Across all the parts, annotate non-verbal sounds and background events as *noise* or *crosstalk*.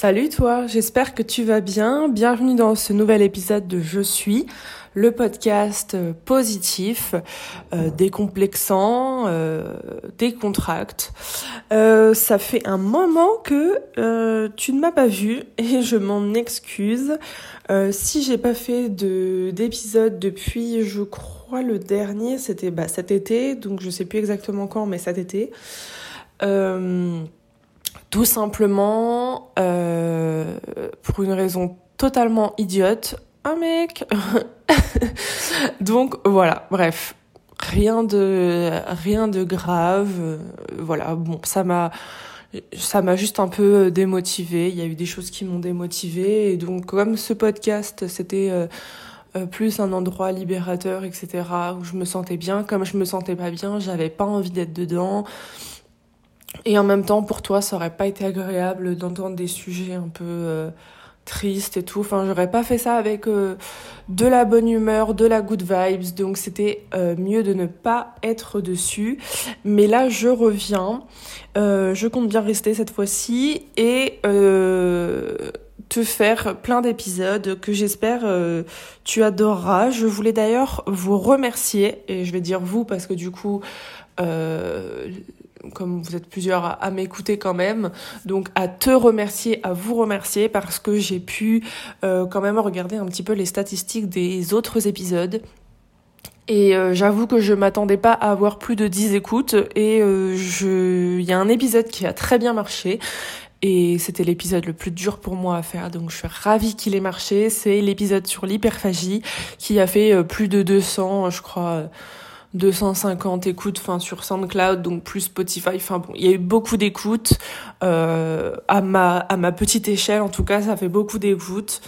Salut toi, j'espère que tu vas bien. Bienvenue dans ce nouvel épisode de Je suis, le podcast euh, positif, euh, décomplexant, euh, décontracte. Euh, ça fait un moment que tu ne m'as pas vu et je m'en excuse. Si j'ai pas fait de d'épisode depuis, je crois le dernier, c'était bah, cet été, donc je sais plus exactement quand, mais cet été. Tout simplement, euh, pour une raison totalement idiote, un mec. *laughs* Donc voilà, bref, rien de rien de grave. euh, voilà, bon, ça m'a ça m'a juste un peu démotivée. Il y a eu des choses qui m'ont démotivée et donc comme ce podcast, c'était euh, euh, plus un endroit libérateur, etc., où je me sentais bien. Comme je me sentais pas bien, j'avais pas envie d'être dedans. Et en même temps, pour toi, ça aurait pas été agréable d'entendre des sujets un peu euh, tristes et tout. Enfin, j'aurais pas fait ça avec euh, de la bonne humeur, de la good vibes. Donc, c'était euh, mieux de ne pas être dessus. Mais là, je reviens. Euh, je compte bien rester cette fois-ci et euh, te faire plein d'épisodes que j'espère euh, tu adoreras. Je voulais d'ailleurs vous remercier et je vais dire vous parce que du coup. Euh, comme vous êtes plusieurs à, m'écouter quand même, donc à te remercier, à vous remercier parce que j'ai pu euh, quand même regarder un petit peu les statistiques des autres épisodes. Et euh, j'avoue que je m'attendais pas à avoir plus de 10 écoutes. Et euh, je il y a un épisode qui a très bien marché. Et c'était l'épisode le plus dur pour moi à faire. Donc je suis ravie qu'il ait marché, c'est l'épisode sur l'hyperphagie qui a fait euh, plus de 200 je crois 250 écoutes enfin sur SoundCloud donc plus Spotify enfin bon il y a eu beaucoup d'écoutes euh, à ma à ma petite échelle en tout cas ça fait beaucoup d'écoutes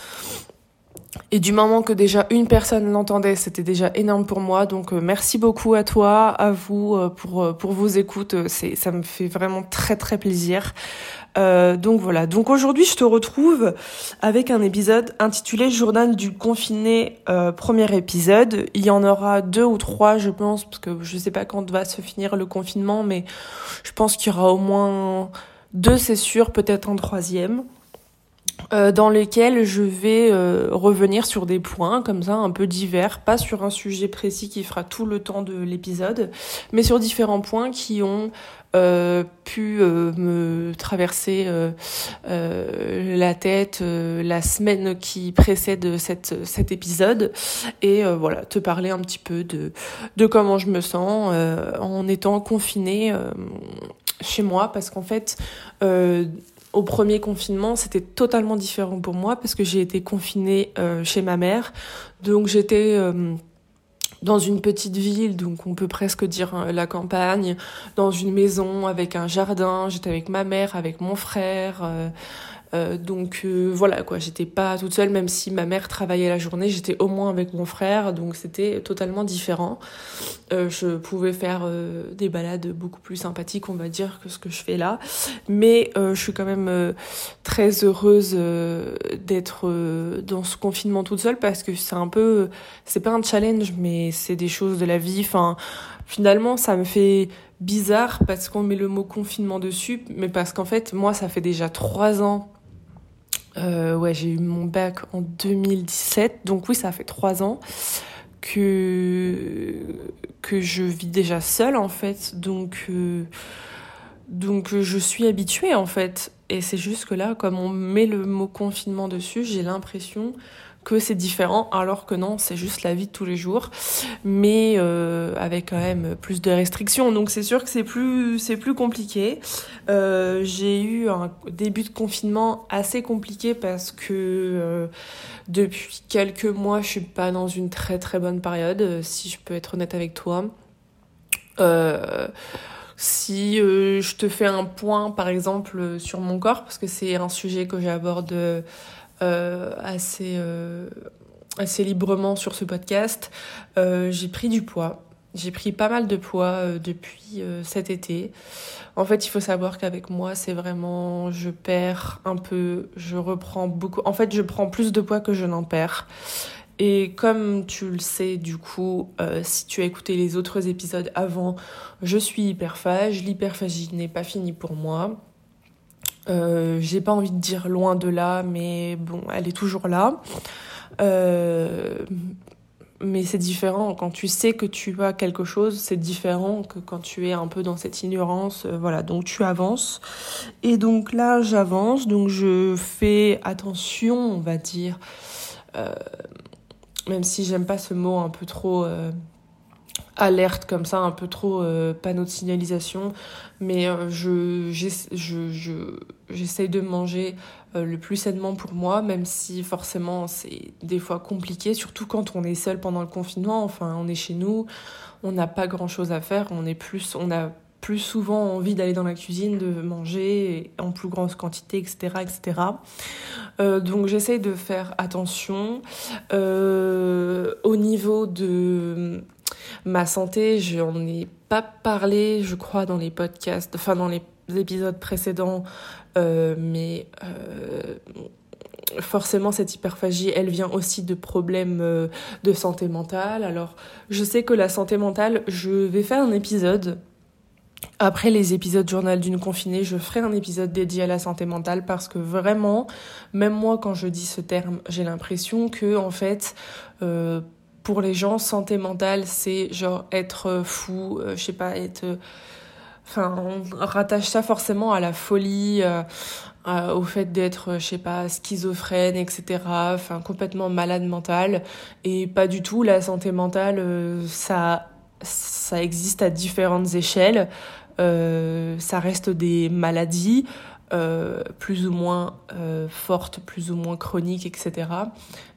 et du moment que déjà une personne l'entendait c'était déjà énorme pour moi. Donc euh, merci beaucoup à toi à vous euh, pour euh, pour vos écoutes. Ça me fait vraiment très très plaisir. Donc voilà. Donc aujourd'hui je te retrouve avec un épisode intitulé Journal du confiné premier épisode il y en aura deux ou trois je pense parce que je sais pas quand va se finir le confinement mais je pense qu'il y aura au moins deux c'est sûr peut-être un troisième euh, dans lesquels je vais euh, revenir sur des points comme ça un peu divers, pas sur un sujet précis qui fera tout le temps de l'épisode, mais sur différents points qui ont euh, pu me traverser la tête la semaine qui précède cette, cet épisode. Et voilà te parler un petit peu de, de comment je me sens en étant confinée chez moi. Parce qu'en fait au premier confinement, c'était totalement différent pour moi parce que j'ai été confinée euh, chez ma mère. Donc j'étais euh, dans une petite ville, donc on peut presque dire euh, la campagne, dans une maison avec un jardin. J'étais avec ma mère, avec mon frère. euh, euh, donc euh, voilà quoi, j'étais pas toute seule, même si ma mère travaillait la journée, j'étais au moins avec mon frère, donc c'était totalement différent. Euh, je pouvais faire euh, des balades beaucoup plus sympathiques, on va dire, que ce que je fais là, mais euh, je suis quand même euh, très heureuse d'être dans ce confinement toute seule parce que c'est un peu, c'est pas un challenge, mais c'est des choses de la vie. Enfin, finalement, ça me fait bizarre parce qu'on met le mot confinement dessus, mais parce qu'en fait, moi, ça fait déjà trois ans euh, ouais, j'ai eu mon bac en 2017, donc oui, ça fait trois ans que que je vis déjà seule en fait, donc euh, donc euh, je suis habituée en fait, et c'est juste que là, comme on met le mot confinement dessus, j'ai l'impression que c'est différent, alors que non, c'est juste la vie de tous les jours, mais euh, avec quand même plus de restrictions. Donc c'est sûr que c'est plus c'est plus compliqué. Euh, j'ai eu un début de confinement assez compliqué parce que euh, depuis quelques mois, je suis pas dans une très très bonne période, si je peux être honnête avec toi. Si je te fais un point, par exemple, sur mon corps, parce que c'est un sujet que j'aborde assez, euh, assez librement sur ce podcast, euh, j'ai pris du poids. J'ai pris pas mal de poids euh, depuis euh, cet été. En fait, il faut savoir qu'avec moi, c'est vraiment, je perds un peu, je reprends beaucoup. En fait, je prends plus de poids que je n'en perds. Et comme tu le sais, du coup, euh, si tu as écouté les autres épisodes avant, je suis hyperphage. L'hyperphagie n'est pas finie pour moi. Euh, j'ai pas envie de dire loin de là, mais bon, elle est toujours là. Euh, mais c'est différent. Quand tu sais que tu as quelque chose, c'est différent que quand tu es un peu dans cette ignorance. Euh, voilà, donc tu avances. Et donc là, j'avance. Donc je fais attention, on va dire. Même si j'aime pas ce mot un peu trop alerte comme ça, un peu trop panneau de signalisation. Mais je, je, j'essaye de manger euh, le plus sainement pour moi, même si forcément c'est des fois compliqué, surtout quand on est seul pendant le confinement. Enfin, on est chez nous, on n'a pas grand chose à faire, on est plus, on a plus souvent envie d'aller dans la cuisine, de manger en plus grande quantité, etc. etc. Euh, donc j'essaye de faire attention. Euh, au niveau de ma santé, j'en ai pas parlé, je crois, dans les podcasts, enfin dans les épisodes précédents, euh, mais euh, forcément cette hyperphagie, elle vient aussi de problèmes euh, de santé mentale. Alors je sais que la santé mentale, je vais faire un épisode. Après les épisodes journal d'une confinée, je ferai un épisode dédié à la santé mentale parce que vraiment, même moi quand je dis ce terme, j'ai l'impression que en fait, pour les gens, santé mentale, c'est genre être fou, je sais pas, être Enfin, on rattache ça forcément à la folie, euh, au fait d'être, je sais pas, schizophrène, etc. Enfin, complètement malade mental. Et pas du tout. La santé mentale, euh, ça, ça existe à différentes échelles. Euh, ça reste des maladies. Plus ou moins fortes, plus ou moins chroniques, etc.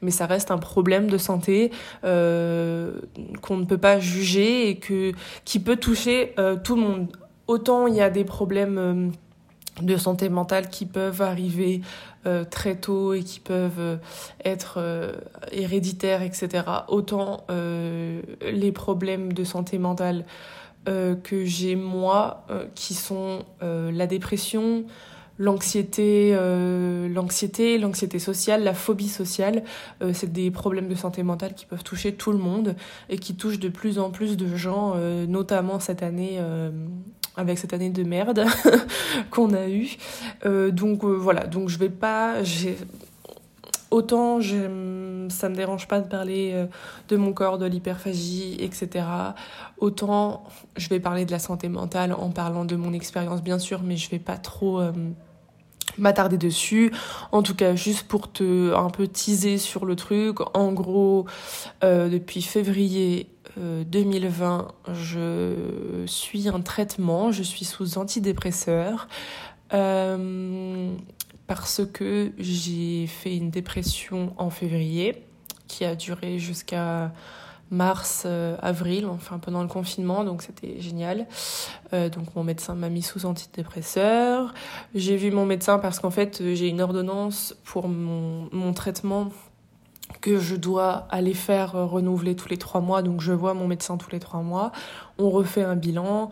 Mais ça reste un problème de santé qu'on ne peut pas juger et que qui peut toucher tout le monde autant il y a des problèmes euh, de santé mentale qui peuvent arriver euh, très tôt et qui peuvent euh, être héréditaires, etc. Autant les problèmes de santé mentale que j'ai moi, qui sont la dépression, l'anxiété, l'anxiété, l'anxiété sociale, la phobie sociale, c'est des problèmes de santé mentale qui peuvent toucher tout le monde et qui touchent de plus en plus de gens, notamment cette année avec cette année de merde *laughs* qu'on a eue. Euh, donc euh, voilà, donc je vais pas. Autant ça me dérange pas de parler euh, de mon corps, de l'hyperphagie, etc. Autant je vais parler de la santé mentale en parlant de mon expérience, bien sûr, mais je vais pas trop m'attarder dessus. En tout cas, juste pour te un peu teaser sur le truc. En gros, depuis février 2020, euh, je suis en traitement, je suis sous antidépresseur euh, parce que j'ai fait une dépression en février qui a duré jusqu'à mars, euh, avril, enfin pendant le confinement, donc c'était génial. donc mon médecin m'a mis sous antidépresseur. J'ai vu mon médecin parce qu'en fait j'ai une ordonnance pour mon, mon traitement que je dois aller faire euh, renouveler tous les trois mois, donc je vois mon médecin tous les trois mois, on refait un bilan,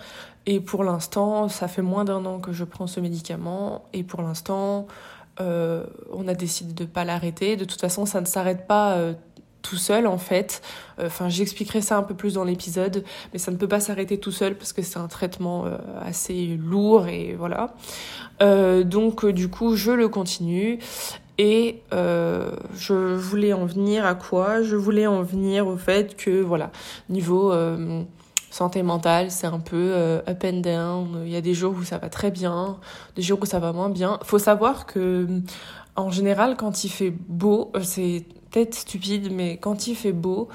et pour l'instant, ça fait moins d'un an que je prends ce médicament, et pour l'instant, euh, on a décidé de ne pas l'arrêter. De toute façon, ça ne s'arrête pas euh, tout seul en fait. Enfin, j'expliquerai ça un peu plus dans l'épisode, mais ça ne peut pas s'arrêter tout seul parce que c'est un traitement assez lourd et voilà. donc du coup, je le continue et euh, je voulais en venir à quoi? Je voulais en venir au fait que, voilà, niveau euh, santé mentale, c'est un peu euh, up and down. Il y a des jours où ça va très bien, des jours où ça va moins bien. Faut savoir que, en général, quand il fait beau, c'est peut-être stupide, mais quand il fait beau,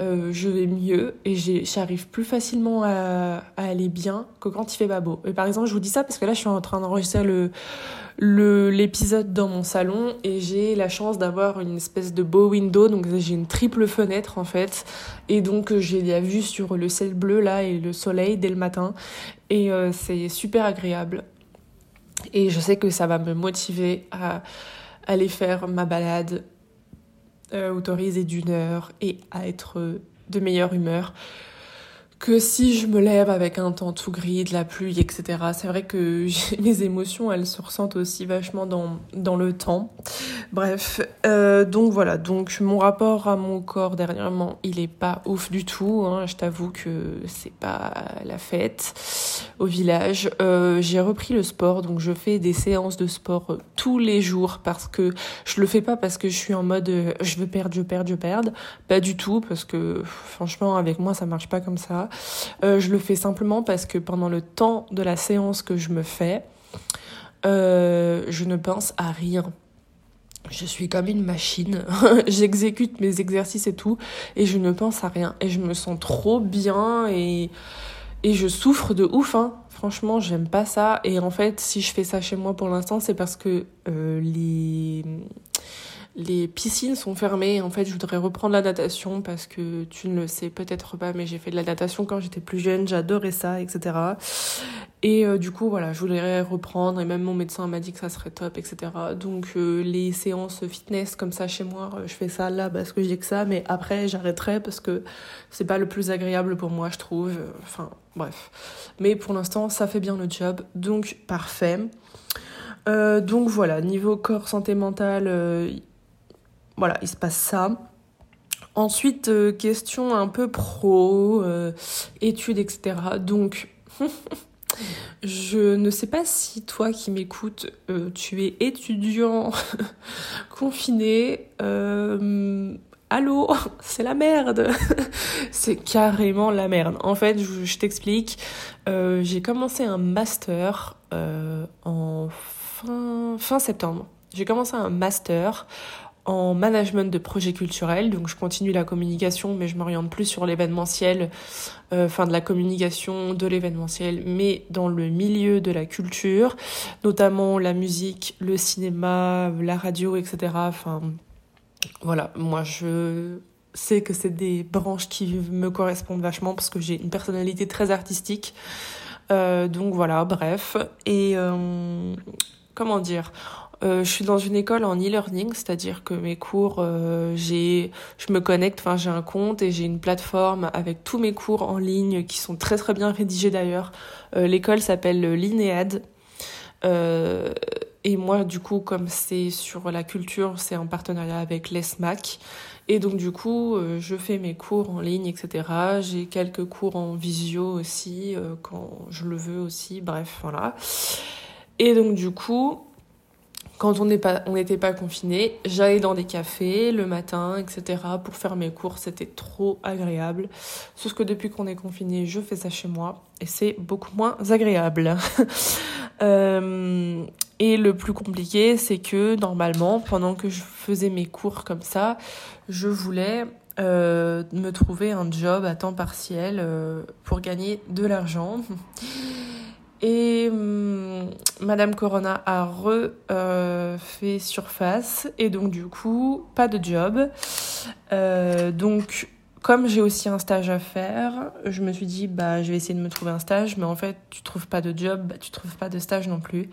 je vais mieux et j'arrive plus facilement à, aller bien que quand il fait pas beau. Et par exemple, je vous dis ça parce que là, je suis en train d'enregistrer le l'épisode dans mon salon et j'ai la chance d'avoir une espèce de beau window. Donc j'ai une triple fenêtre en fait. Et donc j'ai la vue sur le ciel bleu là et le soleil dès le matin. Et euh, c'est super agréable. Et je sais que ça va me motiver à aller faire ma balade euh, autorisée d'une heure et à être de meilleure humeur que si je me lève avec un temps tout gris, de la pluie, etc. C'est vrai que *laughs* mes émotions, elles se ressentent aussi vachement dans, dans le temps. Bref, euh, donc voilà, donc mon rapport à mon corps dernièrement, il est pas ouf du tout. Hein. Je t'avoue que c'est pas la fête au village. Euh, j'ai repris le sport, donc je fais des séances de sport tous les jours parce que je le fais pas parce que je suis en mode euh, je veux perdre, je perds, je perds. Pas du tout parce que franchement avec moi ça marche pas comme ça. Euh, je le fais simplement parce que pendant le temps de la séance que je me fais, euh, je ne pense à rien. Je suis comme une machine. *laughs* J'exécute mes exercices et tout, et je ne pense à rien. Et je me sens trop bien et, et je souffre de ouf. Hein. Franchement, j'aime pas ça. Et en fait, si je fais ça chez moi pour l'instant, c'est parce que euh, les les piscines sont fermées. En fait, je voudrais reprendre la natation parce que tu ne le sais peut-être pas, mais j'ai fait de la natation quand j'étais plus jeune. J'adorais ça, etc. Et euh, du coup, voilà, je voudrais reprendre. Et même mon médecin m'a dit que ça serait top, etc. Donc, euh, les séances fitness comme ça chez moi, euh, je fais ça là parce que j'ai que ça. Mais après, j'arrêterai parce que c'est pas le plus agréable pour moi, je trouve. Enfin, bref. Mais pour l'instant, ça fait bien le job. Donc, parfait. donc voilà, niveau corps, santé mentale, voilà, il se passe ça. Ensuite, euh, question un peu pro, euh, études, etc. Donc, *laughs* je ne sais pas si toi qui m'écoutes, euh, tu es étudiant *laughs* confiné. Allô, *laughs* c'est la merde. c'est carrément la merde. En fait, je, t'explique. J'ai commencé un master en fin, fin septembre. J'ai commencé un master en management de projets culturels. Donc je continue la communication, mais je m'oriente plus sur l'événementiel, euh, enfin de la communication de l'événementiel, mais dans le milieu de la culture, notamment la musique, le cinéma, la radio, etc. Enfin voilà, moi je sais que c'est des branches qui me correspondent vachement parce que j'ai une personnalité très artistique. Euh, donc voilà, bref. Et euh, comment dire? Euh, je suis dans une école en e-learning, c'est-à-dire que mes cours, euh, j'ai, je me connecte, enfin j'ai un compte et j'ai une plateforme avec tous mes cours en ligne qui sont très très bien rédigés d'ailleurs. Euh, l'école s'appelle Linéade. et moi, du coup, comme c'est sur la culture, c'est en partenariat avec l'ESMAC. Et donc, du coup, je fais mes cours en ligne, etc. J'ai quelques cours en visio aussi, quand je le veux aussi. Bref, voilà. Et donc, du coup, quand on n'était pas, confiné, j'allais dans des cafés le matin, etc. pour faire mes cours. C'était trop agréable. Sauf que depuis qu'on est confiné, je fais ça chez moi et c'est beaucoup moins agréable. *laughs* Euh, et le plus compliqué, c'est que normalement, pendant que je faisais mes cours comme ça, je voulais euh, me trouver un job à temps partiel euh, pour gagner de l'argent. Et hum, Madame Corona a refait euh, surface et donc du coup pas de job. Euh, donc comme j'ai aussi un stage à faire, je me suis dit bah je vais essayer de me trouver un stage, mais en fait tu trouves pas de job, bah, tu trouves pas de stage non plus.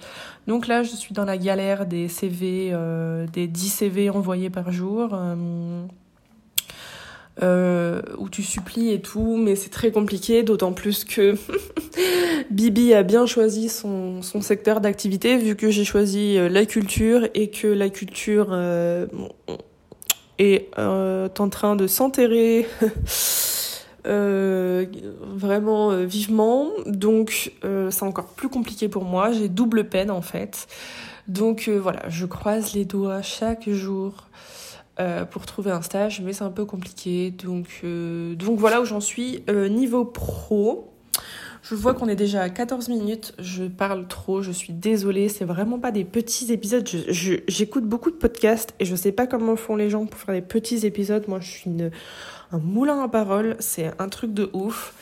Donc là je suis dans la galère des CV, euh, des 10 CV envoyés par jour. Euh, où tu supplies et tout, mais c'est très compliqué, d'autant plus que *laughs* Bibi a bien choisi son, son secteur d'activité, vu que j'ai choisi euh, la culture et que la culture euh, est en train de s'enterrer *laughs* vraiment vivement. Donc c'est encore plus compliqué pour moi, j'ai double peine en fait. Donc voilà, je croise les doigts chaque jour euh, pour trouver un stage, mais c'est un peu compliqué. Donc, euh, voilà où j'en suis. Euh, niveau pro, je vois qu'on est déjà à 14 minutes. Je parle trop, je suis désolée. C'est vraiment pas des petits épisodes. J'écoute beaucoup de podcasts et je sais pas comment font les gens pour faire des petits épisodes. Moi, je suis un moulin à parole. C'est un truc de ouf.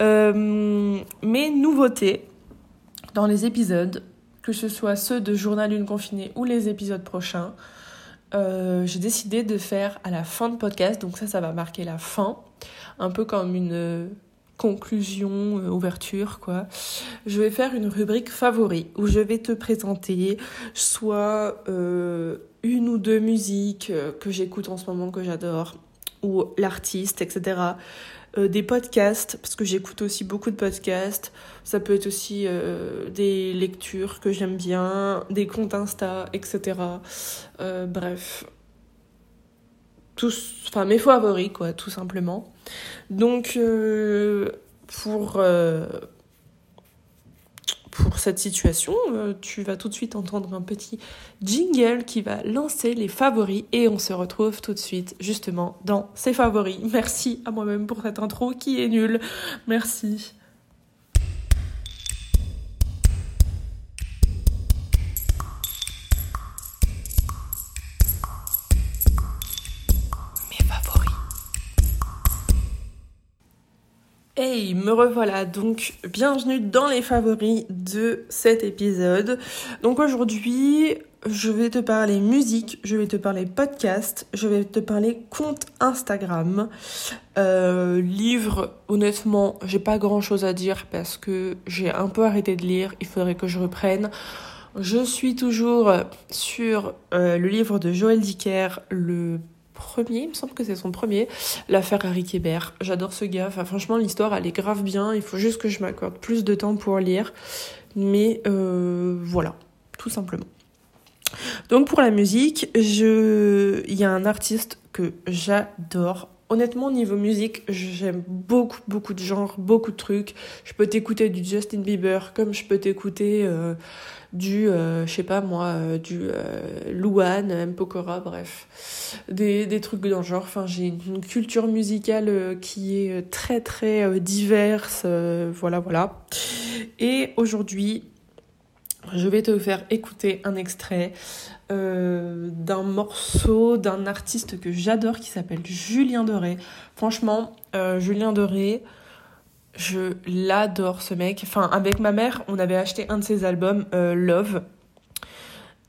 mes nouveautés dans les épisodes, que ce soit ceux de Journal Une Confinée ou les épisodes prochains, euh, j'ai décidé de faire à la fin de podcast, donc ça, ça va marquer la fin, un peu comme une euh, conclusion, euh, ouverture, quoi. Je vais faire une rubrique favori où je vais te présenter soit une ou deux musiques que j'écoute en ce moment que j'adore, ou l'artiste, etc. des podcasts, parce que j'écoute aussi beaucoup de podcasts. Ça peut être aussi des lectures que j'aime bien, des comptes Insta, etc. bref, tous, enfin mes favoris quoi, tout simplement. Donc pour pour cette situation, euh, tu vas tout de suite entendre un petit jingle qui va lancer les favoris et on se retrouve tout de suite justement dans ces favoris. Merci à moi-même pour cette intro qui est nulle. Merci. Hey, me revoilà donc bienvenue dans les favoris de cet épisode. Donc aujourd'hui, je vais te parler musique, je vais te parler podcast, je vais te parler compte Instagram. Euh, livre, honnêtement, j'ai pas grand chose à dire parce que j'ai un peu arrêté de lire, il faudrait que je reprenne. Je suis toujours sur euh, le livre de Joël Dicker, le premier, il me semble que c'est son premier, l'affaire Harry Kébert. J'adore ce gars. Enfin, franchement, l'histoire, elle est grave bien. Il faut juste que je m'accorde plus de temps pour lire. Mais euh, voilà, tout simplement. Donc pour la musique, je... il y a un artiste que j'adore. Honnêtement, niveau musique, j'aime beaucoup, beaucoup de genres, beaucoup de trucs. Je peux t'écouter du Justin Bieber, comme je peux t'écouter euh, du, euh, je sais pas moi, euh, du Luan, M. Pokora, bref, des, des trucs dans le genre. Enfin, j'ai une culture musicale qui est très très diverse, voilà, voilà. Et aujourd'hui, je vais te faire écouter un extrait d'un morceau d'un artiste que j'adore qui s'appelle Julien Doré. Franchement, Julien Doré, je l'adore ce mec. Enfin, avec ma mère, on avait acheté un de ses albums, euh, Love.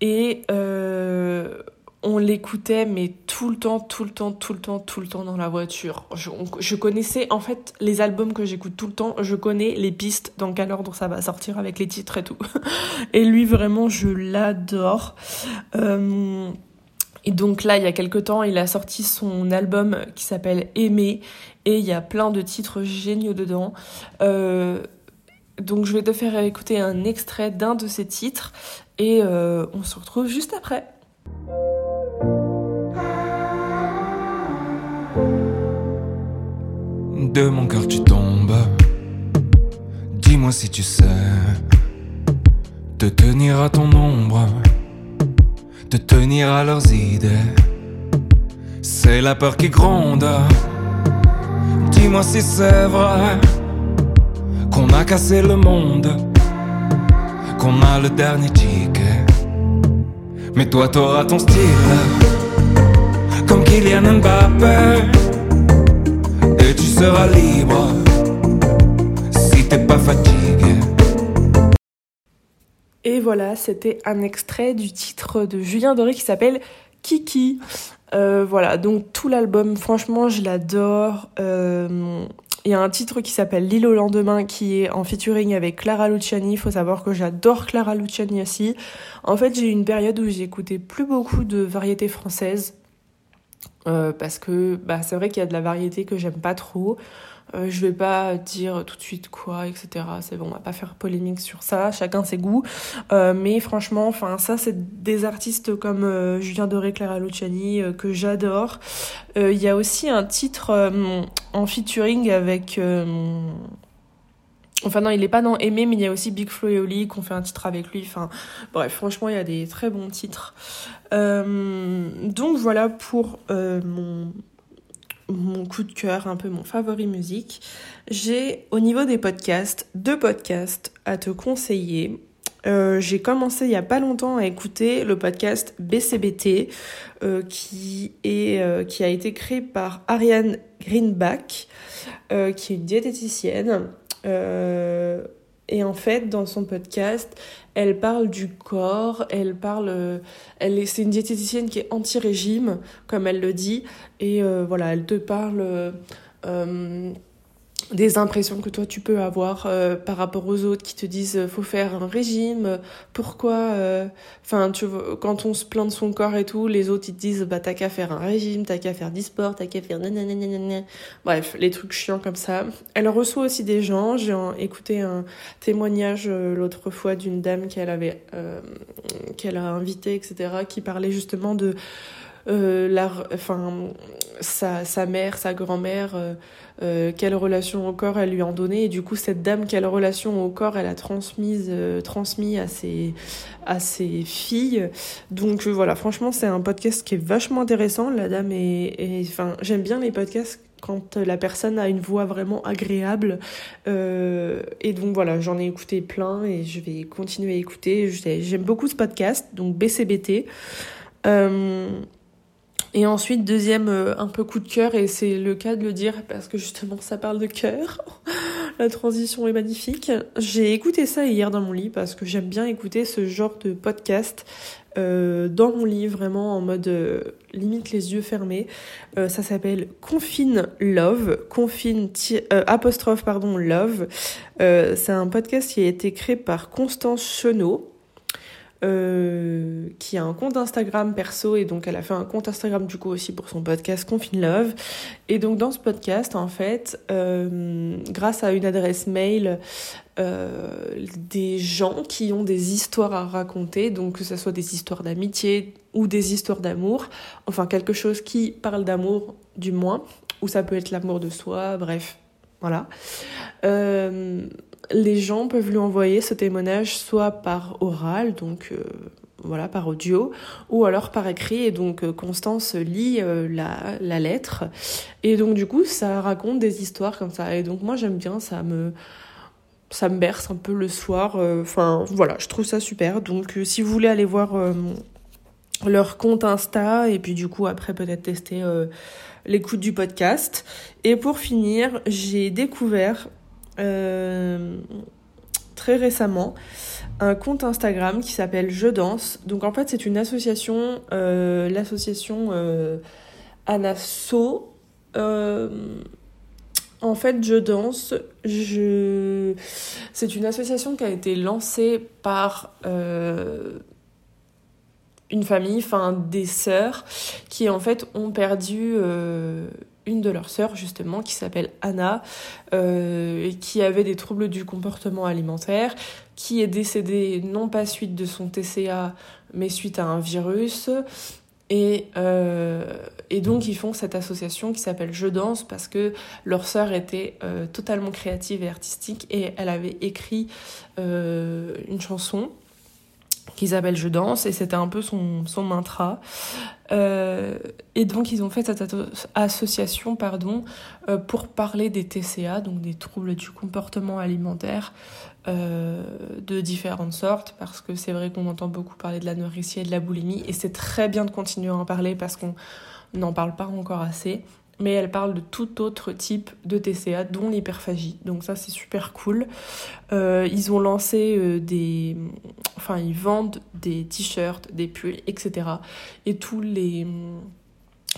Et euh, on l'écoutait, mais tout le temps, tout le temps, tout le temps, tout le temps dans la voiture. Je, connaissais, en fait, les albums que j'écoute tout le temps, je connais les pistes, dans quel ordre ça va sortir avec les titres et tout. *laughs* Et lui, vraiment, je l'adore. Euh, et donc là, il y a quelques temps, il a sorti son album qui s'appelle Aimer et il y a plein de titres géniaux dedans. Euh, donc je vais te faire écouter un extrait d'un de ces titres et euh, on se retrouve juste après. De mon cœur tu tombes, dis-moi si tu sais te tenir à ton ombre de tenir à leurs idées. C'est la peur qui gronde. Dis-moi si c'est vrai qu'on a cassé le monde, qu'on a le dernier ticket. Mais toi t'auras ton style, comme Kylian Mbappé, et tu seras libre si t'es pas fatigué. Et voilà, c'était un extrait du titre de Julien Doré qui s'appelle Kiki. Euh, voilà, donc tout l'album, franchement, je l'adore. Euh, il y a un titre qui s'appelle L'île au lendemain qui est en featuring avec Clara Luciani. Il faut savoir que j'adore Clara Luciani aussi. En fait, j'ai eu une période où j'écoutais plus beaucoup de variétés françaises. Euh, parce que bah, c'est vrai qu'il y a de la variété que j'aime pas trop. Euh, je vais pas dire tout de suite quoi, etc. C'est bon, on va pas faire polémique sur ça, chacun ses goûts. Euh, mais franchement, enfin ça, c'est des artistes comme euh, Julien Doré, Clara Luciani euh, que j'adore. Il y a aussi un titre en featuring avec Enfin non, il est pas dans Aimer, mais il y a aussi Big Flo et Oli qui ont fait un titre avec lui. Enfin bref, franchement, il y a des très bons titres. Donc voilà pour mon, mon coup de cœur, un peu mon favori musique. J'ai au niveau des podcasts, deux podcasts à te conseiller. Euh, j'ai commencé il y a pas longtemps à écouter le podcast BCBT euh, qui, euh, qui a été créé par Ariane Greenback qui est une diététicienne et en fait, dans son podcast, elle parle du corps, elle parle, elle est, c'est une diététicienne qui est anti-régime, comme elle le dit, et euh, voilà, elle te parle euh, des impressions que toi tu peux avoir euh, par rapport aux autres qui te disent euh, faut faire un régime pourquoi euh, enfin tu vois quand on se plaint de son corps et tout les autres ils te disent bah t'as qu'à faire un régime t'as qu'à faire du sport t'as qu'à faire nanana bref les trucs chiants comme ça. Elle reçoit aussi des gens. J'ai écouté un témoignage l'autre fois d'une dame qu'elle avait qu'elle a invité etc qui parlait justement de la enfin sa, sa mère sa grand-mère euh, quelle relation au corps elle lui en donnait. Et du coup cette dame quelle relation au corps elle a transmise euh, transmis à ses à ses filles. Donc euh, voilà franchement c'est un podcast qui est vachement intéressant. La dame est enfin j'aime bien les podcasts quand la personne a une voix vraiment agréable. Et donc voilà j'en ai écouté plein et je vais continuer à écouter. J'aime beaucoup ce podcast donc BCBT et ensuite, deuxième euh, un peu coup de cœur, et c'est le cas de le dire parce que justement ça parle de cœur. *laughs* La transition est magnifique. J'ai écouté ça hier dans mon lit parce que j'aime bien écouter ce genre de podcast euh, dans mon lit, vraiment en mode euh, limite les yeux fermés. ça s'appelle Confine Love, Confine apostrophe pardon Love. c'est un podcast qui a été créé par Constance Chenot euh, qui a un compte Instagram perso et donc elle a fait un compte Instagram du coup aussi pour son podcast Confine Love. Et donc dans ce podcast en fait, euh, grâce à une adresse mail, euh, des gens qui ont des histoires à raconter, donc que ce soit des histoires d'amitié ou des histoires d'amour, enfin quelque chose qui parle d'amour du moins, ou ça peut être l'amour de soi, bref, voilà. Les gens peuvent lui envoyer ce témoignage soit par oral, donc euh, voilà, par audio, ou alors par écrit. Et donc euh, Constance lit euh, la, lettre. Et donc du coup, ça raconte des histoires comme ça. Et donc moi j'aime bien, ça me ça me berce un peu le soir. Enfin voilà, je trouve ça super. Donc si vous voulez aller voir leur compte Insta et puis du coup après peut-être tester l'écoute du podcast. Et pour finir, j'ai découvert euh, très récemment un compte Instagram qui s'appelle Je danse. Donc en fait c'est une association, euh, l'association euh, Anasso. Euh, en fait, je danse. Je... C'est une association qui a été lancée par une famille, enfin des sœurs, qui en fait ont perdu une de leurs sœurs justement qui s'appelle Anna euh, qui avait des troubles du comportement alimentaire qui est décédée non pas suite de son TCA mais suite à un virus. Et, euh, et donc ils font cette association qui s'appelle Je danse parce que leur sœur était euh, totalement créative et artistique et elle avait écrit une chanson qui s'appelle Je danse et c'était un peu son, mantra. Euh, et donc ils ont fait cette association pardon, euh, pour parler des TCA, donc des troubles du comportement alimentaire euh, de différentes sortes, parce que c'est vrai qu'on entend beaucoup parler de l'anorexie et de la boulimie, et c'est très bien de continuer à en parler parce qu'on n'en parle pas encore assez mais elle parle de tout autre type de TCA, dont l'hyperphagie. Donc ça, c'est super cool. Euh, ils ont lancé euh, des... Enfin, ils vendent des t-shirts, des pulls, etc. Et tous les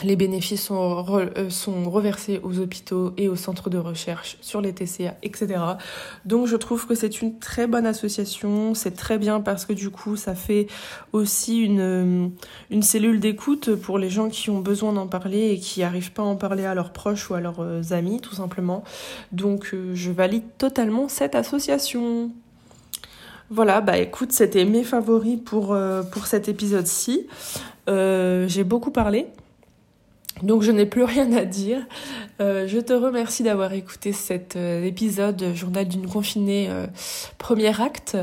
les bénéfices sont, euh, sont reversés aux hôpitaux et aux centres de recherche sur les TCA, etc. Donc je trouve que c'est une très bonne association, c'est très bien parce que du coup ça fait aussi une, euh, cellule d'écoute pour les gens qui ont besoin d'en parler et qui n'arrivent pas à en parler à leurs proches ou à leurs euh, amis tout simplement. Donc je valide totalement cette association. Voilà, bah écoute, c'était mes favoris pour cet épisode-ci. J'ai beaucoup parlé. Donc je n'ai plus rien à dire. Euh, je te remercie d'avoir écouté cet euh, épisode Journal d'une confinée, euh, premier acte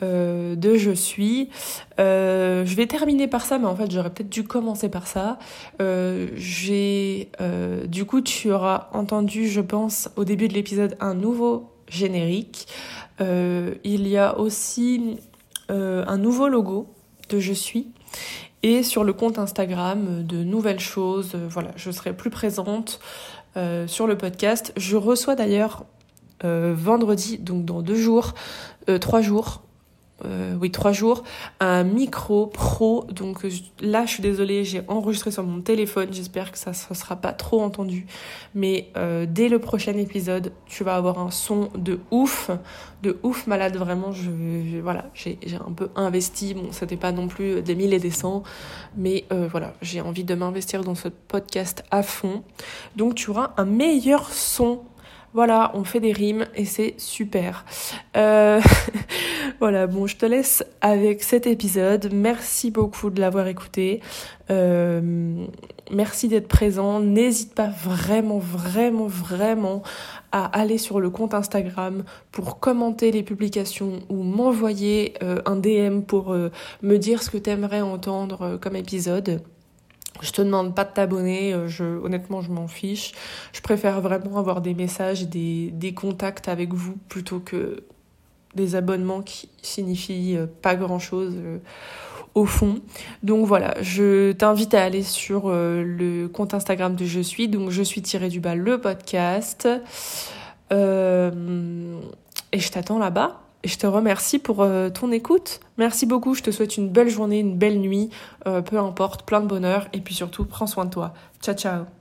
de Je suis. je vais terminer par ça, mais en fait j'aurais peut-être dû commencer par ça. J'ai, du coup, tu auras entendu, je pense, au début de l'épisode un nouveau générique. il y a aussi un nouveau logo de Je suis et sur le compte Instagram euh, de nouvelles choses. Euh, voilà, je serai plus présente euh, sur le podcast. Je reçois d'ailleurs vendredi, donc dans deux jours, trois jours, euh, oui, trois jours, un micro pro. Donc là, je suis désolée, j'ai enregistré sur mon téléphone. J'espère que ça ne sera pas trop entendu. Mais euh, dès le prochain épisode, tu vas avoir un son de ouf, de ouf malade. Vraiment, je, voilà, j'ai un peu investi. Bon, c'était pas non plus des mille et des cents, mais euh, voilà, j'ai envie de m'investir dans ce podcast à fond. Donc tu auras un meilleur son voilà, on fait des rimes et c'est super. Euh, *laughs* voilà, bon, je te laisse avec cet épisode. Merci beaucoup de l'avoir écouté. Euh, merci d'être présent. N'hésite pas vraiment, vraiment, vraiment à aller sur le compte Instagram pour commenter les publications ou m'envoyer euh, un DM pour me dire ce que tu aimerais entendre comme épisode. Je te demande pas de t'abonner, euh, honnêtement je m'en fiche. Je préfère vraiment avoir des messages et des, des contacts avec vous plutôt que des abonnements qui signifient euh, pas grand chose euh, au fond. Donc voilà, je t'invite à aller sur le compte Instagram de Je suis, donc je suis tiré du bas le podcast. et je t'attends là-bas. Et je te remercie pour euh, ton écoute. Merci beaucoup. Je te souhaite une belle journée, une belle nuit, euh, peu importe, plein de bonheur. Et puis surtout, prends soin de toi. Ciao, ciao.